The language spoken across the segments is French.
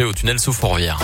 au tunnel sous Fourvière.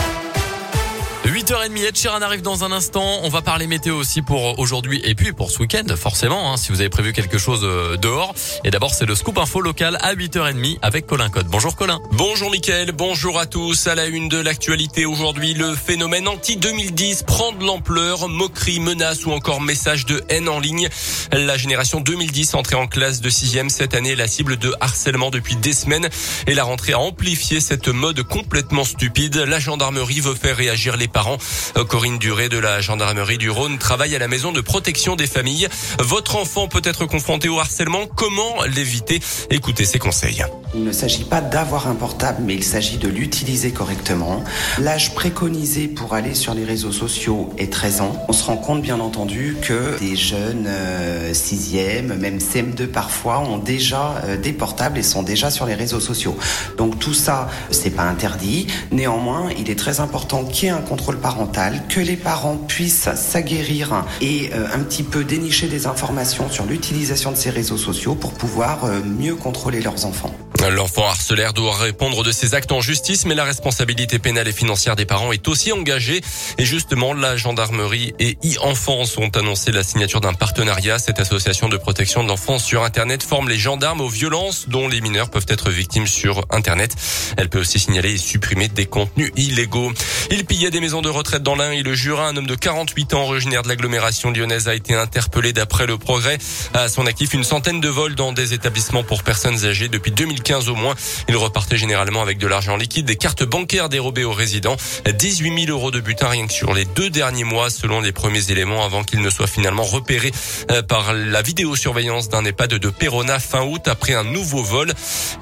8h30, Ed Sheeran arrive dans un instant. On va parler météo aussi pour aujourd'hui et puis pour ce week-end, forcément, hein, si vous avez prévu quelque chose euh, dehors. Et d'abord, c'est le scoop info local à 8h30 avec Colin Code. Bonjour Colin. Bonjour Mickaël, bonjour à tous. À la une de l'actualité aujourd'hui, le phénomène anti-2010 prend de l'ampleur. Moquerie, menace ou encore message de haine en ligne. La génération 2010 entrée en classe de 6 cette année la cible de harcèlement depuis des semaines. Et la rentrée a amplifié cette mode complètement stupide. La gendarmerie veut faire réagir les parents. Euh, Corinne Duré de la gendarmerie du Rhône travaille à la maison de protection des familles. Votre enfant peut être confronté au harcèlement. Comment l'éviter? Écoutez ses conseils. Il ne s'agit pas d'avoir un portable, mais il s'agit de l'utiliser correctement. L'âge préconisé pour aller sur les réseaux sociaux est 13 ans. On se rend compte, bien entendu, que des jeunes euh, 6e, même CM2 parfois, ont déjà euh, des portables et sont déjà sur les réseaux sociaux. Donc tout ça, c'est pas interdit. Néanmoins, il est très important qu'il y ait un contrôle parental, que les parents puissent s'aguerrir et euh, un petit peu dénicher des informations sur l'utilisation de ces réseaux sociaux pour pouvoir euh, mieux contrôler leurs enfants. L'enfant harcelaire doit répondre de ses actes en justice, mais la responsabilité pénale et financière des parents est aussi engagée. Et justement, la gendarmerie et e-enfance ont annoncé la signature d'un partenariat. Cette association de protection de l'enfance sur Internet forme les gendarmes aux violences dont les mineurs peuvent être victimes sur Internet. Elle peut aussi signaler et supprimer des contenus illégaux. Il pillait des maisons de retraite dans l'Ain et le Jura. Un homme de 48 ans originaire de l'agglomération lyonnaise a été interpellé d'après le progrès. À son actif, une centaine de vols dans des établissements pour personnes âgées depuis 2015 au moins. Il repartait généralement avec de l'argent liquide, des cartes bancaires dérobées aux résidents. 18 000 euros de butin rien que sur les deux derniers mois selon les premiers éléments avant qu'il ne soit finalement repéré euh, par la vidéosurveillance d'un EHPAD de Perona fin août après un nouveau vol.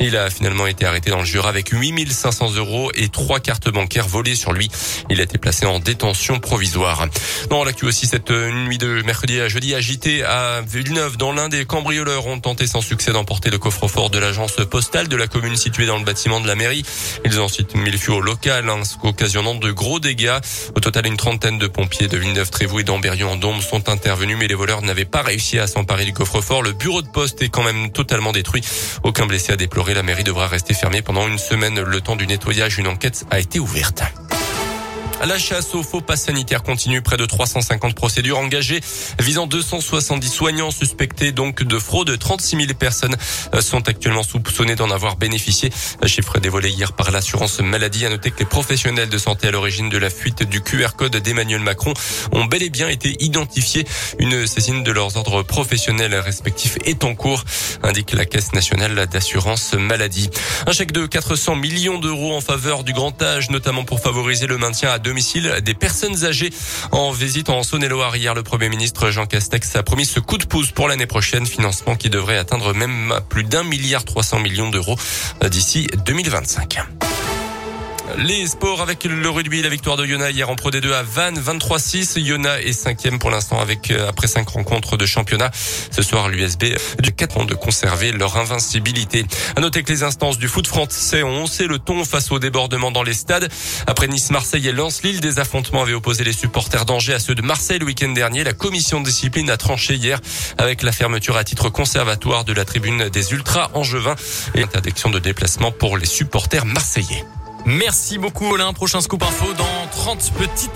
Il a finalement été arrêté dans le Jura avec 8 500 euros et trois cartes bancaires volées sur lui. Il a été placé en détention provisoire. Dans l'actu aussi, cette nuit de mercredi à jeudi agité à Villeneuve, dans l'un des cambrioleurs ont tenté sans succès d'emporter le coffre-fort de l'agence postale de la commune située dans le bâtiment de la mairie. Ils ont ensuite mis le feu au local, hein, occasionnant de gros dégâts. Au total, une trentaine de pompiers de Villeneuve-Trévoux et d'Amberion en Dombe sont intervenus, mais les voleurs n'avaient pas réussi à s'emparer du coffre-fort. Le bureau de poste est quand même totalement détruit. Aucun blessé à déplorer. La mairie devra rester fermée pendant une semaine. Le temps du nettoyage, une enquête a été ouverte. La chasse aux faux pas sanitaires continue. Près de 350 procédures engagées visant 270 soignants suspectés donc de fraude. 36 000 personnes sont actuellement soupçonnées d'en avoir bénéficié. Chiffre dévoilé hier par l'assurance maladie. À noter que les professionnels de santé à l'origine de la fuite du QR code d'Emmanuel Macron ont bel et bien été identifiés. Une saisine de leurs ordres professionnels respectifs est en cours, indique la Caisse nationale d'assurance maladie. Un chèque de 400 millions d'euros en faveur du grand âge, notamment pour favoriser le maintien à domicile des personnes âgées. En visite en Saône-et-Loire hier, le Premier ministre Jean Castex a promis ce coup de pouce pour l'année prochaine, financement qui devrait atteindre même plus d'un milliard 300 millions d'euros d'ici 2025. Les sports avec le rugby, la victoire de Yona hier en Pro D2 à Vannes, 23-6. Yona est cinquième pour l'instant avec après cinq rencontres de championnat. Ce soir, l'USB du 4 ans de conserver leur invincibilité. À noter que les instances du foot français ont haussé le ton face au débordement dans les stades. Après Nice, Marseille et Lens-Lille, des affrontements avaient opposé les supporters d'Angers à ceux de Marseille le week-end dernier. La commission de discipline a tranché hier avec la fermeture à titre conservatoire de la tribune des ultras angevins et interdiction de déplacement pour les supporters marseillais. Merci beaucoup Alain. Prochain scoop info dans 30 petites